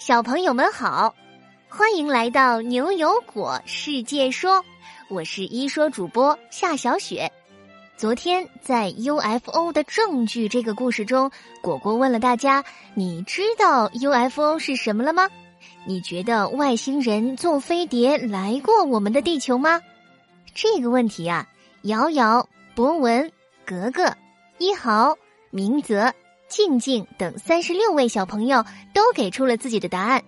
小朋友们好，欢迎来到牛油果世界说，我是一说主播夏小雪。昨天在 UFO 的证据这个故事中，果果问了大家：你知道 UFO 是什么了吗？你觉得外星人坐飞碟来过我们的地球吗？这个问题啊，瑶瑶、博文、格格、一豪、明泽。静静等三十六位小朋友都给出了自己的答案，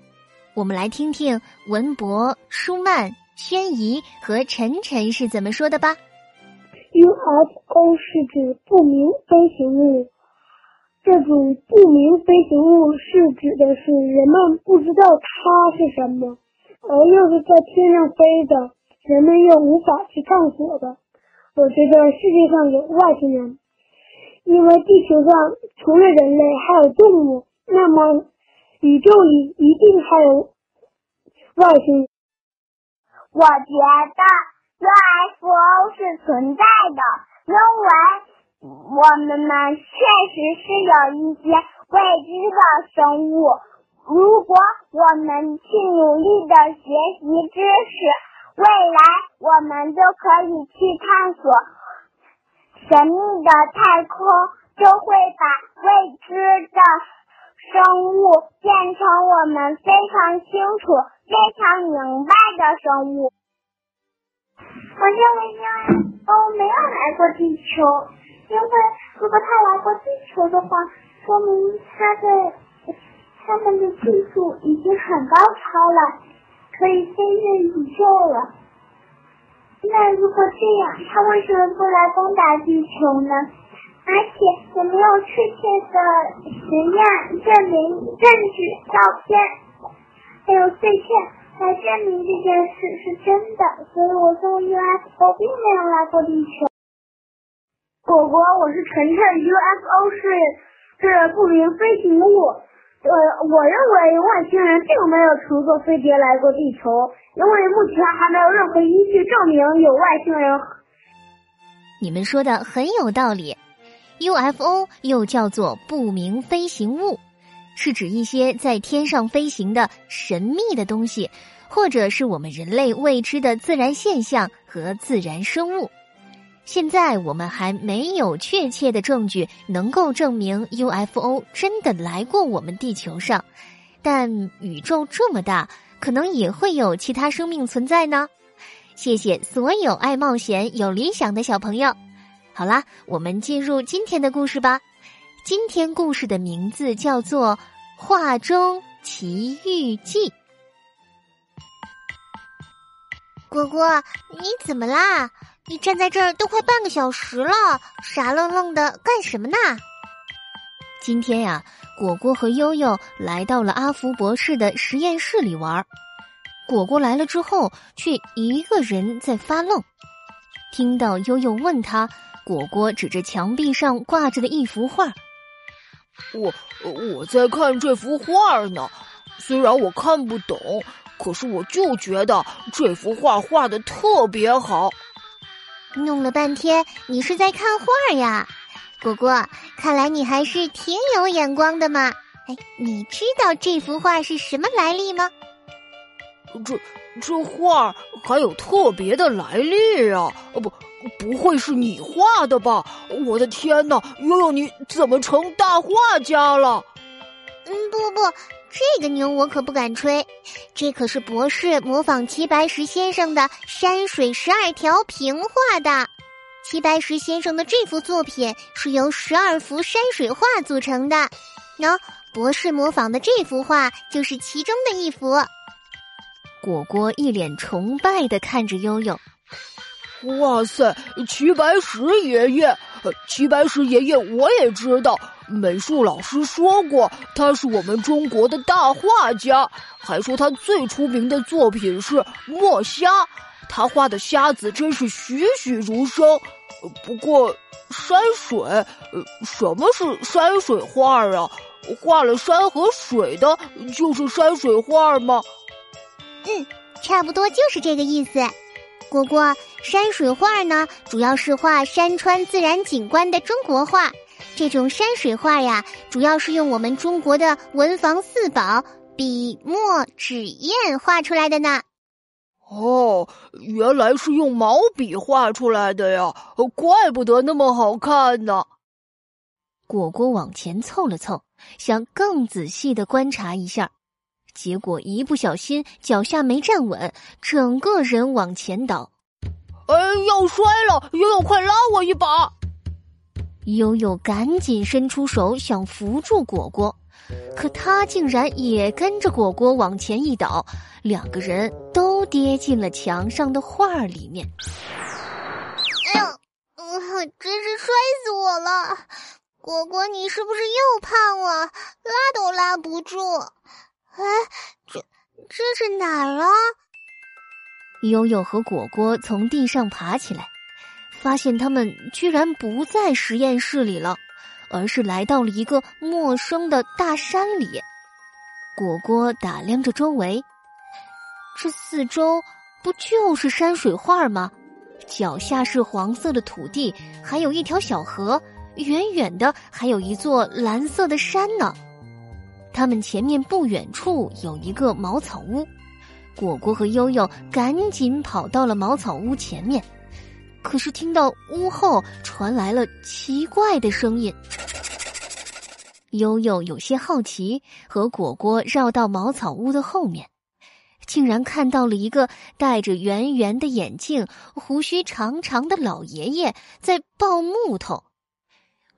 我们来听听文博、舒曼、轩怡和晨晨是怎么说的吧。UFO 是指不明飞行物，这种不明飞行物是指的是人们不知道它是什么，而又是在天上飞的，人们又无法去探索的。我觉得世界上有外星人。因为地球上除了人类还有动物，那么宇宙里一定还有外星。我觉得 UFO 是存在的，因为我们们确实是有一些未知的生物。如果我们去努力的学习知识，未来我们就可以去探索。神秘的太空就会把未知的生物变成我们非常清楚、非常明白的生物。我认为 UFO 没有来过地球，因为如果他来过地球的话，说明他的他们的技术已经很高超了，可以飞越宇宙了。那如果这样，他为什么不来攻打地球呢？而且也没有确切的实验证明、证据、照片，还有碎片来证明这件事是真的。所以我说 UFO 并没有来过地球。果果，我是晨晨，UFO 是是不明飞行物。呃，我认为外星人并没有乘坐飞碟来过地球，因为目前还没有任何依据证明有外星人。你们说的很有道理，UFO 又叫做不明飞行物，是指一些在天上飞行的神秘的东西，或者是我们人类未知的自然现象和自然生物。现在我们还没有确切的证据能够证明 UFO 真的来过我们地球上，但宇宙这么大，可能也会有其他生命存在呢。谢谢所有爱冒险、有理想的小朋友。好啦，我们进入今天的故事吧。今天故事的名字叫做《画中奇遇记》。果果，你怎么啦？你站在这儿都快半个小时了，傻愣愣的干什么呢？今天呀，果果和悠悠来到了阿福博士的实验室里玩。果果来了之后，却一个人在发愣。听到悠悠问他，果果指着墙壁上挂着的一幅画：“我我在看这幅画呢，虽然我看不懂，可是我就觉得这幅画画的特别好。”弄了半天，你是在看画呀，果果。看来你还是挺有眼光的嘛。哎，你知道这幅画是什么来历吗？这这画还有特别的来历啊！不，不会是你画的吧？我的天哪，悠悠，你怎么成大画家了？嗯，不不。这个牛我可不敢吹，这可是博士模仿齐白石先生的山水十二条平画的。齐白石先生的这幅作品是由十二幅山水画组成的，喏，博士模仿的这幅画就是其中的一幅。果果一脸崇拜的看着悠悠，哇塞，齐白石爷爷，齐白石爷爷我也知道。美术老师说过，他是我们中国的大画家，还说他最出名的作品是墨虾，他画的虾子真是栩栩如生。不过，山水，呃，什么是山水画啊？画了山和水的，就是山水画吗？嗯，差不多就是这个意思。果果，山水画呢，主要是画山川自然景观的中国画。这种山水画呀，主要是用我们中国的文房四宝——笔墨纸砚画出来的呢。哦，原来是用毛笔画出来的呀，怪不得那么好看呢。果果往前凑了凑，想更仔细的观察一下，结果一不小心脚下没站稳，整个人往前倒。哎，要摔了！悠悠，快拉我一把！悠悠赶紧伸出手想扶住果果，可他竟然也跟着果果往前一倒，两个人都跌进了墙上的画里面。哎呦，真是摔死我了！果果，你是不是又胖了？拉都拉不住。哎，这这是哪儿啊？悠悠和果果从地上爬起来，发现他们居然不在实验室里了，而是来到了一个陌生的大山里。果果打量着周围，这四周不就是山水画吗？脚下是黄色的土地，还有一条小河。远远的还有一座蓝色的山呢，他们前面不远处有一个茅草屋，果果和悠悠赶紧跑到了茅草屋前面，可是听到屋后传来了奇怪的声音。悠悠有些好奇，和果果绕到茅草屋的后面，竟然看到了一个戴着圆圆的眼镜、胡须长长的老爷爷在抱木头。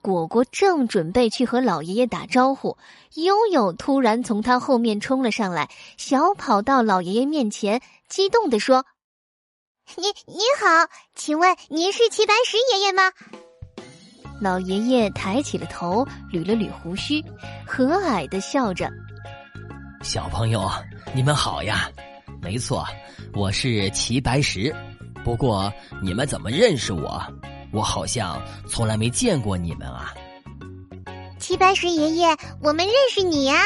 果果正准备去和老爷爷打招呼，悠悠突然从他后面冲了上来，小跑到老爷爷面前，激动地说：“你你好，请问您是齐白石爷爷吗？”老爷爷抬起了头，捋了捋胡须，和蔼的笑着：“小朋友，你们好呀！没错，我是齐白石。不过你们怎么认识我？”我好像从来没见过你们啊，齐白石爷爷，我们认识你呀！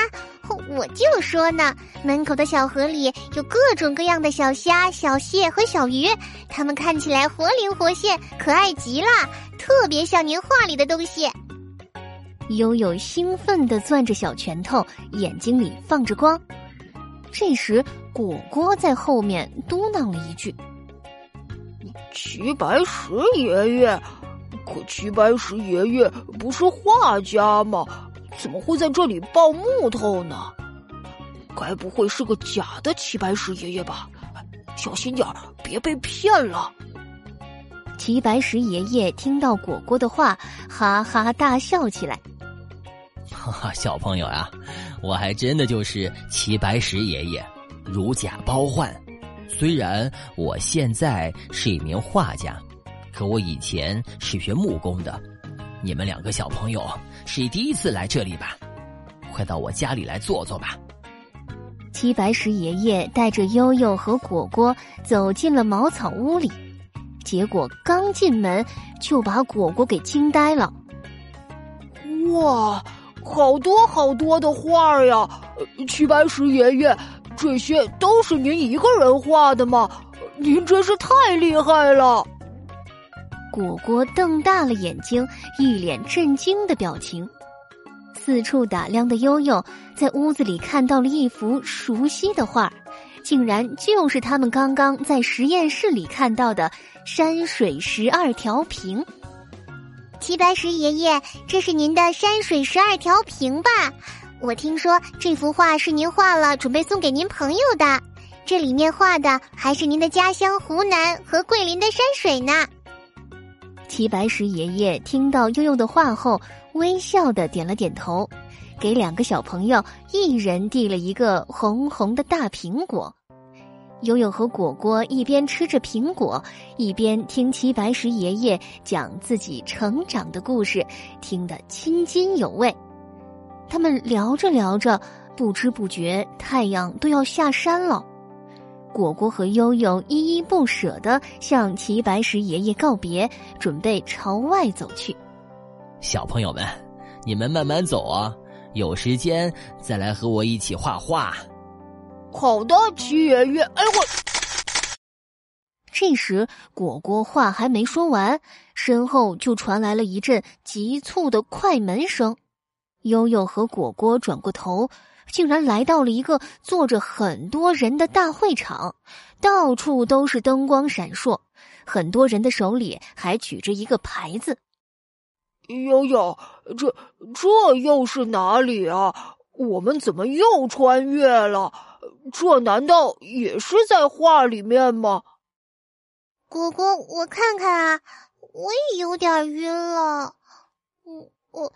我就说呢，门口的小河里有各种各样的小虾、小蟹和小鱼，它们看起来活灵活现，可爱极了，特别像您画里的东西。悠悠兴奋地攥着小拳头，眼睛里放着光。这时，果果在后面嘟囔了一句。齐白石爷爷，可齐白石爷爷不是画家吗？怎么会在这里抱木头呢？该不会是个假的齐白石爷爷吧？小心点儿，别被骗了。齐白石爷爷听到果果的话，哈哈大笑起来。哈哈，小朋友啊，我还真的就是齐白石爷爷，如假包换。虽然我现在是一名画家，可我以前是学木工的。你们两个小朋友是第一次来这里吧？快到我家里来坐坐吧。齐白石爷爷带着悠悠和果果走进了茅草屋里，结果刚进门就把果果给惊呆了。哇，好多好多的画呀！齐白石爷爷。这些都是您一个人画的吗？您真是太厉害了！果果瞪大了眼睛，一脸震惊的表情。四处打量的悠悠在屋子里看到了一幅熟悉的画，竟然就是他们刚刚在实验室里看到的山水十二条屏。齐白石爷爷，这是您的山水十二条屏吧？我听说这幅画是您画了，准备送给您朋友的。这里面画的还是您的家乡湖南和桂林的山水呢。齐白石爷爷听到悠悠的话后，微笑的点了点头，给两个小朋友一人递了一个红红的大苹果。悠悠和果果一边吃着苹果，一边听齐白石爷爷讲自己成长的故事，听得津津有味。他们聊着聊着，不知不觉太阳都要下山了。果果和悠悠依依不舍地向齐白石爷爷告别，准备朝外走去。小朋友们，你们慢慢走啊，有时间再来和我一起画画。好的，齐爷爷。哎我。这时，果果话还没说完，身后就传来了一阵急促的快门声。悠悠和果果转过头，竟然来到了一个坐着很多人的大会场，到处都是灯光闪烁，很多人的手里还举着一个牌子。悠悠，这这又是哪里啊？我们怎么又穿越了？这难道也是在画里面吗？果果，我看看啊，我也有点晕了。我我。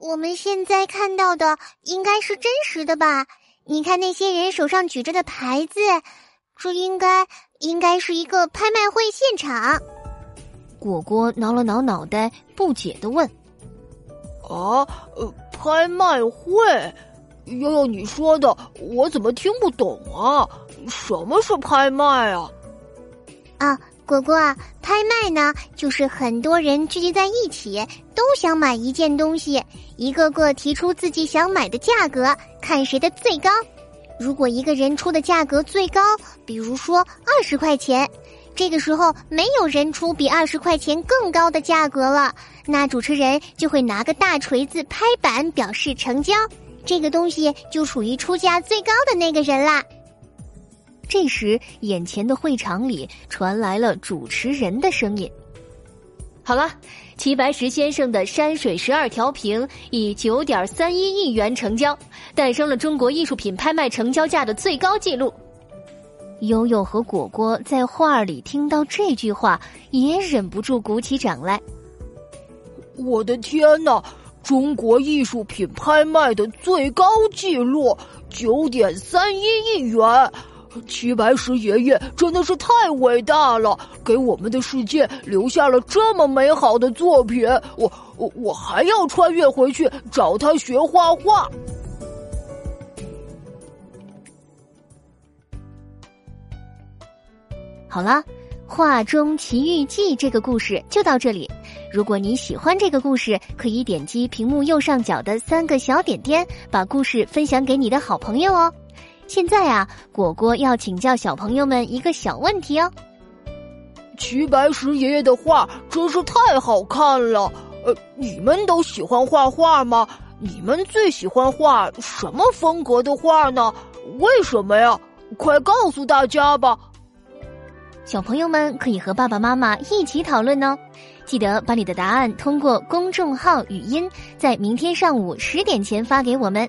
我们现在看到的应该是真实的吧？你看那些人手上举着的牌子，这应该应该是一个拍卖会现场。果果挠了挠脑袋，不解的问：“啊，呃，拍卖会？悠悠，你说的我怎么听不懂啊？什么是拍卖啊？”啊。果果，拍卖呢，就是很多人聚集在一起，都想买一件东西，一个个提出自己想买的价格，看谁的最高。如果一个人出的价格最高，比如说二十块钱，这个时候没有人出比二十块钱更高的价格了，那主持人就会拿个大锤子拍板表示成交，这个东西就属于出价最高的那个人啦。这时，眼前的会场里传来了主持人的声音：“好了，齐白石先生的山水十二条屏以九点三一亿元成交，诞生了中国艺术品拍卖成交价的最高纪录。”悠悠和果果在画里听到这句话，也忍不住鼓起掌来。我的天哪！中国艺术品拍卖的最高纪录九点三一亿元！齐白石爷爷真的是太伟大了，给我们的世界留下了这么美好的作品。我我我还要穿越回去找他学画画。好了，《画中奇遇记》这个故事就到这里。如果你喜欢这个故事，可以点击屏幕右上角的三个小点点，把故事分享给你的好朋友哦。现在啊，果果要请教小朋友们一个小问题哦。齐白石爷爷的画真是太好看了，呃，你们都喜欢画画吗？你们最喜欢画什么风格的画呢？为什么呀？快告诉大家吧！小朋友们可以和爸爸妈妈一起讨论哦。记得把你的答案通过公众号语音，在明天上午十点前发给我们。